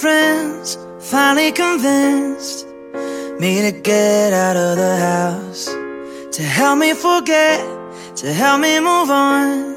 friends finally convinced me to get out of the house, to help me forget, to help me move on.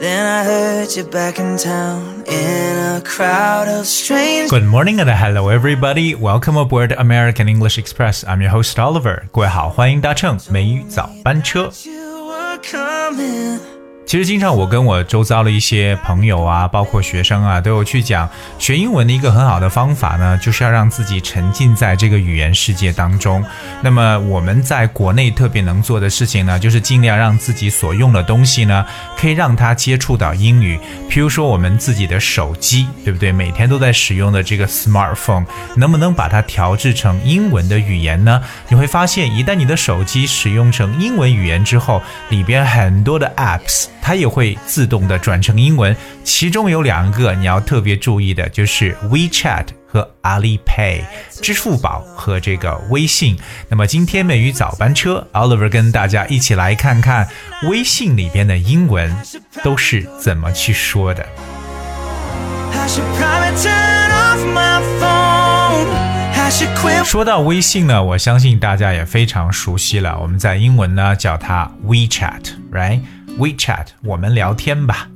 Then I heard you back in town in a crowd of strangers. Good morning and hello everybody. Welcome aboard American English Express. I'm your host Oliver. 各位好，欢迎搭乘美语早班车。 You were coming. 其实经常我跟我周遭的一些朋友啊，包括学生啊，都有去讲学英文的一个很好的方法呢，就是要让自己沉浸在这个语言世界当中。那么我们在国内特别能做的事情呢，就是尽量让自己所用的东西呢，可以让它接触到英语。譬如说我们自己的手机，对不对？每天都在使用的这个 smartphone，能不能把它调制成英文的语言呢？你会发现，一旦你的手机使用成英文语言之后，里边很多的 apps。它也会自动的转成英文，其中有两个你要特别注意的，就是 WeChat 和 Alipay，支付宝和这个微信。那么今天美语早班车，Oliver 跟大家一起来看看微信里边的英文都是怎么去说的。说到微信呢，我相信大家也非常熟悉了。我们在英文呢叫它 WeChat，我们聊天吧。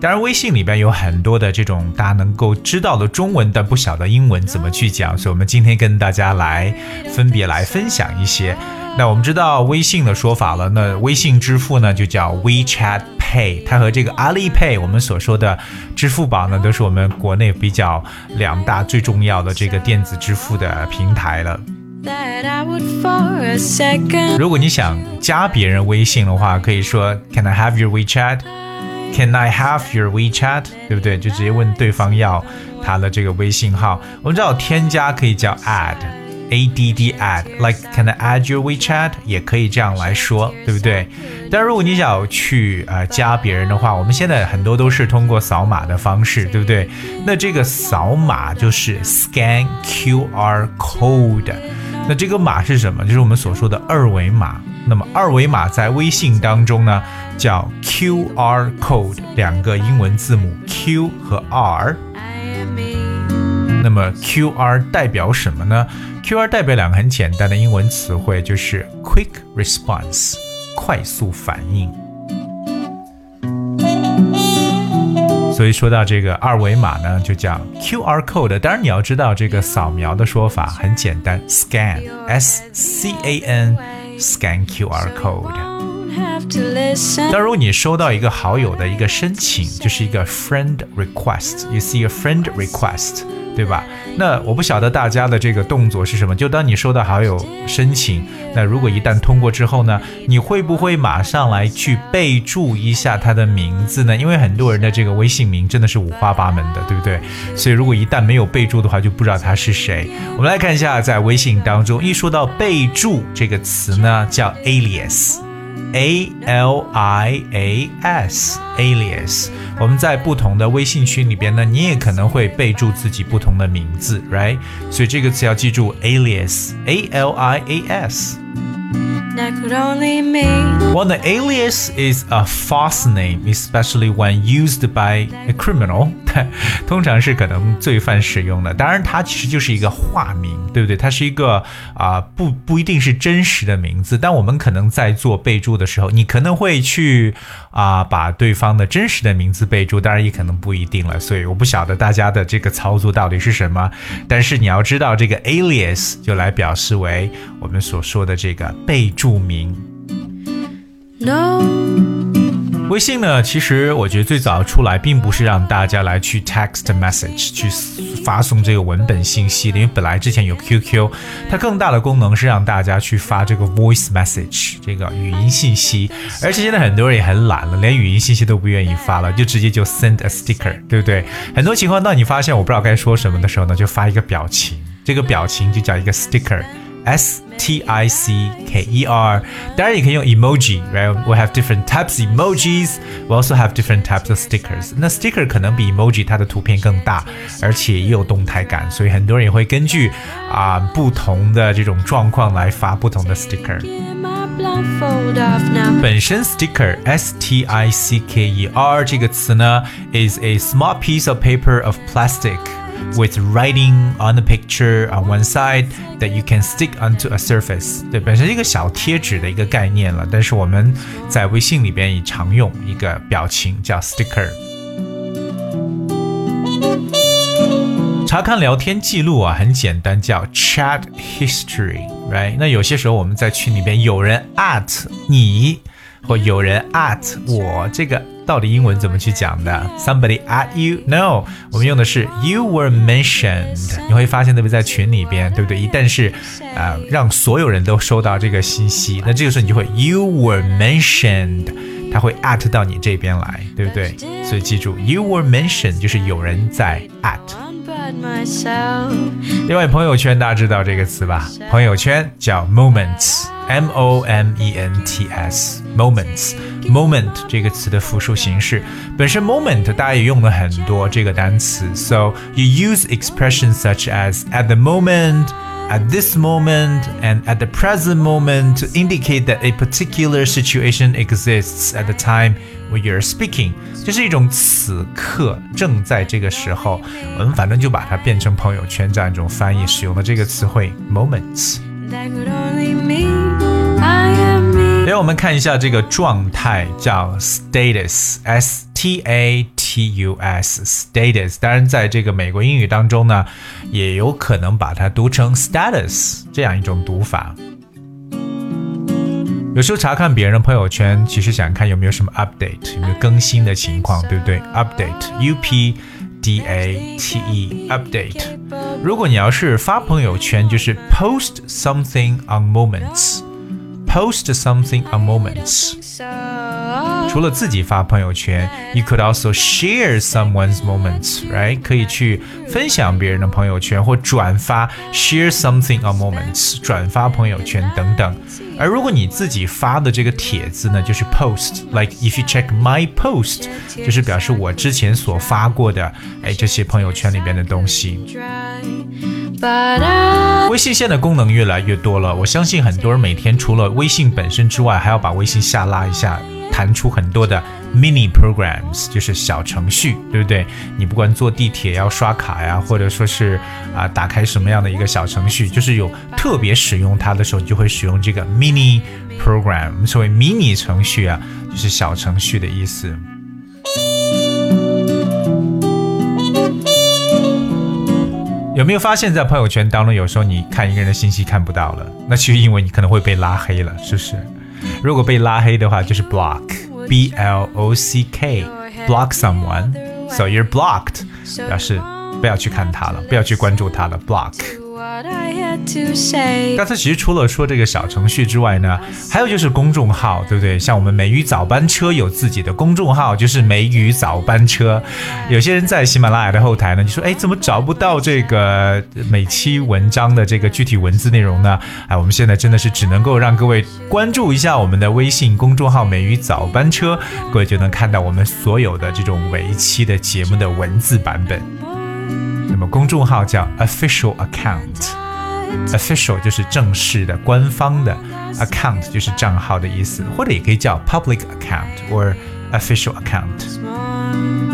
当然，微信里边有很多的这种大家能够知道的中文，但不晓得英文怎么去讲，所以我们今天跟大家来分别来分享一些。那我们知道微信的说法了，那微信支付呢就叫 WeChat Pay，它和这个 Alipay 我们所说的支付宝呢，都是我们国内比较两大最重要的这个电子支付的平台了。如果你想加别人微信的话，可以说 Can I have your WeChat? Can I have your WeChat? 对不对？就直接问对方要他的这个微信号。我们知道添加可以叫 add。A D D add like can I add your WeChat 也可以这样来说，对不对？但如果你想去呃加别人的话，我们现在很多都是通过扫码的方式，对不对？那这个扫码就是 scan QR code。那这个码是什么？就是我们所说的二维码。那么二维码在微信当中呢，叫 QR code，两个英文字母 Q 和 R。那么 QR 代表什么呢？QR 代表两个很简单的英文词汇，就是 Quick Response，快速反应。所以说到这个二维码呢，就叫 QR code。当然你要知道这个扫描的说法很简单，scan，S C A N，scan QR code。那如果你收到一个好友的一个申请，就是一个 friend request，you see a friend request，对吧？那我不晓得大家的这个动作是什么。就当你收到好友申请，那如果一旦通过之后呢，你会不会马上来去备注一下他的名字呢？因为很多人的这个微信名真的是五花八门的，对不对？所以如果一旦没有备注的话，就不知道他是谁。我们来看一下，在微信当中，一说到备注这个词呢，叫 alias。A L I A S alias，我们在不同的微信群里边呢，你也可能会备注自己不同的名字，right？所以这个词要记住 alias，A L I A S。That could only mean Well, the alias is a false name, especially when used by a criminal。通常是可能罪犯使用的。当然，它其实就是一个化名，对不对？它是一个啊、不不一定是真实的名字。但我们可能在做备注的时候，你可能会去啊、把对方的真实的名字备注，当然也可能不一定了。所以我不晓得大家的这个操作到底是什么。但是你要知道，这个 alias 就来表示为我们所说的这个备注名。no. 微信呢，其实我觉得最早出来并不是让大家来去 text message 去发送这个文本信息的，因为本来之前有 QQ，它更大的功能是让大家去发这个 voice message 这个语音信息，而且现在很多人也很懒了，连语音信息都不愿意发了，就直接就 send a sticker，对不对？很多情况，当你发现我不知道该说什么的时候呢，就发一个表情，这个表情就叫一个 sticker。S T I C K E R，当然也可以用 emoji，right？We have different types of emojis. We also have different types of stickers. 那 sticker 可能比 emoji 它的图片更大，而且也有动态感，所以很多人也会根据啊、不同的这种状况来发不同的 sticker。 Get my blindfold off now. 本身 sticker S T I C K E R 这个词呢，is a small piece of paper of plastic With writing on the picture on one side that you can stick onto a surface。对，本身是一个小贴纸的一个概念了，但是我们在微信里边也常用一个表情叫 sticker。查看聊天记录啊，很简单，叫 chat history，right？那有些时候我们在群里边有人 at 你，或有人 at 我，这个到底英文怎么去讲的？Somebody at you？No，我们用的是 you were mentioned。你会发现，特别在群里边，对不对？一旦是啊、呃，让所有人都收到这个信息，那这个时候你就会 you were mentioned。他会 at 到你这边来，对不对？所以记住，you were mentioned 就是有人在 at。but myself. 另外，朋友圈大家知道这个词吧？朋友圈叫 moments，m o m e n t s，moments。moment 这个词的复数形式，本身 moment 大家也用了很多这个单词，so you use expressions such as at the moment。 At this moment and at the present moment to indicate that a particular situation exists at the time when you're speaking，这是一种此刻正在这个时候，我们反正就把它变成朋友圈这样一种翻译使用的这个词汇 moments。 That could only mean I am me. 让我们看一下这个状态，叫 status，s t a T u s，status。当然，在这个美国英语当中呢，也有可能把它读成 status 这样一种读法。有时候查看别人朋友圈，其实想看有没有什么 update，有没有更新的情况，对不对？update，u p d a t e，update。如果你要是发朋友圈，就是 post something on moments。post something on moments。除了自己发朋友圈，you could also share someone's moments，right？可以去分享别人的朋友圈或转发，share something on moments，转发朋友圈等等。而如果你自己发的这个帖子呢，就是 post，like if you check my post，就是表示我之前所发过的，哎，这些朋友圈里边的东西。微信现在功能越来越多了，我相信很多人每天除了微信本身之外，还要把微信下拉一下，弹出很多的 mini programs，就是小程序，对不对？你不管坐地铁要刷卡呀，或者说是啊、打开什么样的一个小程序，就是有特别使用它的时候，你就会使用这个 mini program。所谓迷你程序啊，就是小程序的意思。有没有发现，在朋友圈当中，有时候你看一个人的信息看不到了，那其实因为你可能会被拉黑了，是不是？如果被拉黑的话，就是 block，b l o c k，block someone，so you're blocked，表示不要去看他了，不要去关注他了，block。刚才其实除了说这个小程序之外呢，还有就是公众号，对不对？像我们美语早班车有自己的公众号，就是美语早班车。有些人在喜马拉雅的后台呢，就说：“哎，怎么找不到这个每期文章的这个具体文字内容呢？”哎，我们现在真的是只能够让各位关注一下我们的微信公众号“美语早班车”，各位就能看到我们所有的这种每一期的节目的文字版本。那么公众号叫 official account。official 就是正式的、官方的，account 就是账号的意思，或者也可以叫 public account or official account。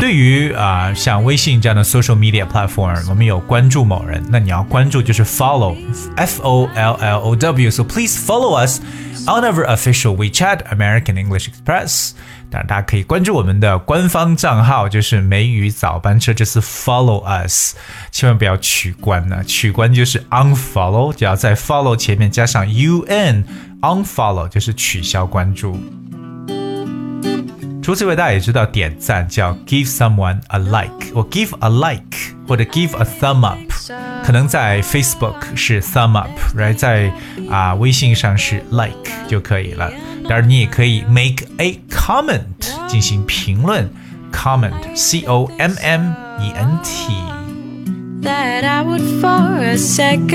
对于啊、呃像微信这样的 social media platform，我们有关注某人，那你要关注就是 follow，f o l l o w，so please follow us on our official WeChat American English Express。当然，大家可以关注我们的官方账号，就是美语早班车，这是 follow us，千万不要取关呢，取关就是 unfollow，只要在 follow 前面加上 un，unfollow 就是取消关注。 除此之外，大家也知道点赞叫 give someone a like，或 give a like，或者 give a thumb up。可能在 Facebook 是 thumb up，right？在啊、微信上是 like 就可以了。当然，你也可以 make a comment 进行评论，comment，c o m m e n t。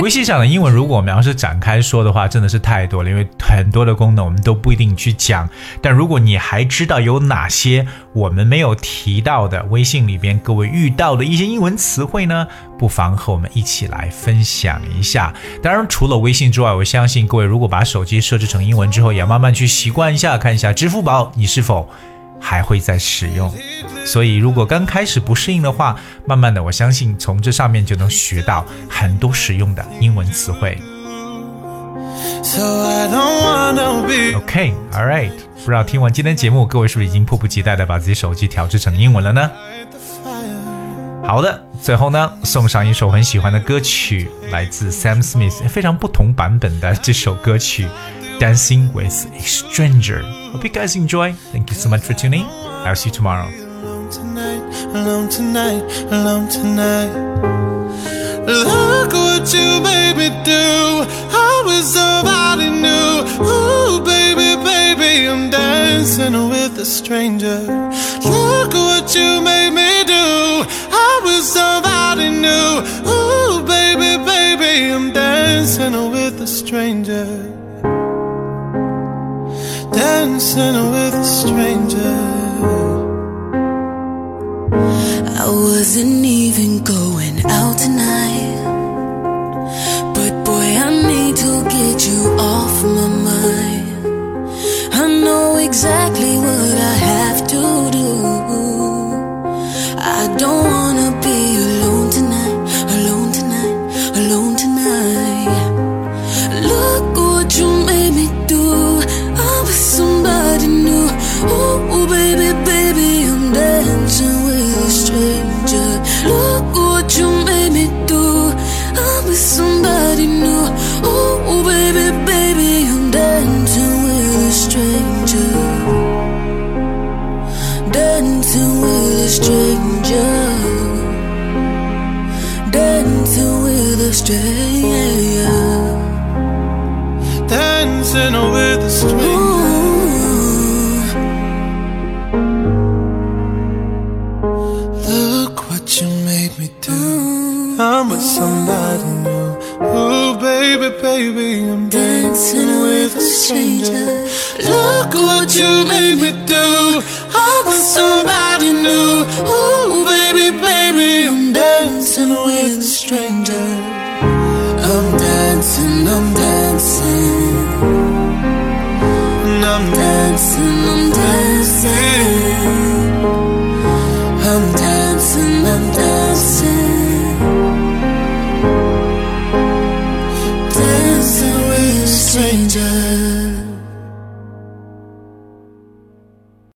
微信上的英文，如果我们要是展开说的话，真的是太多了，因为很多的功能我们都不一定去讲。但如果你还知道有哪些我们没有提到的，微信里边各位遇到的一些英文词汇呢，不妨和我们一起来分享一下。当然，除了微信之外，我相信各位如果把手机设置成英文之后，也要慢慢去习惯一下，看一下支付宝你是否还会再使用。所以，如果刚开始不适应的话，慢慢的，我相信从这上面就能学到很多实用的英文词汇。Be OK，all、right，不知道听完今天节目，各位是不是已经迫不及待的把自己手机调制成英文了呢.好的，最后呢，送上一首很喜欢的歌曲，来自 Sam Smith 非常不同版本的这首歌曲《Dancing with a stranger. Hope you guys enjoy. Thank you so much for tuning. I'll see you tomorrow. Alone tonight, alone tonight, alone tonight. Look what you made me do. I was somebody new. Ooh, baby, baby, I'm dancing with a stranger. Look what you made me do. I was somebody new. Ooh, baby, baby, I'm dancing with a stranger. Dancing with a stranger. I wasn't even going out tonight.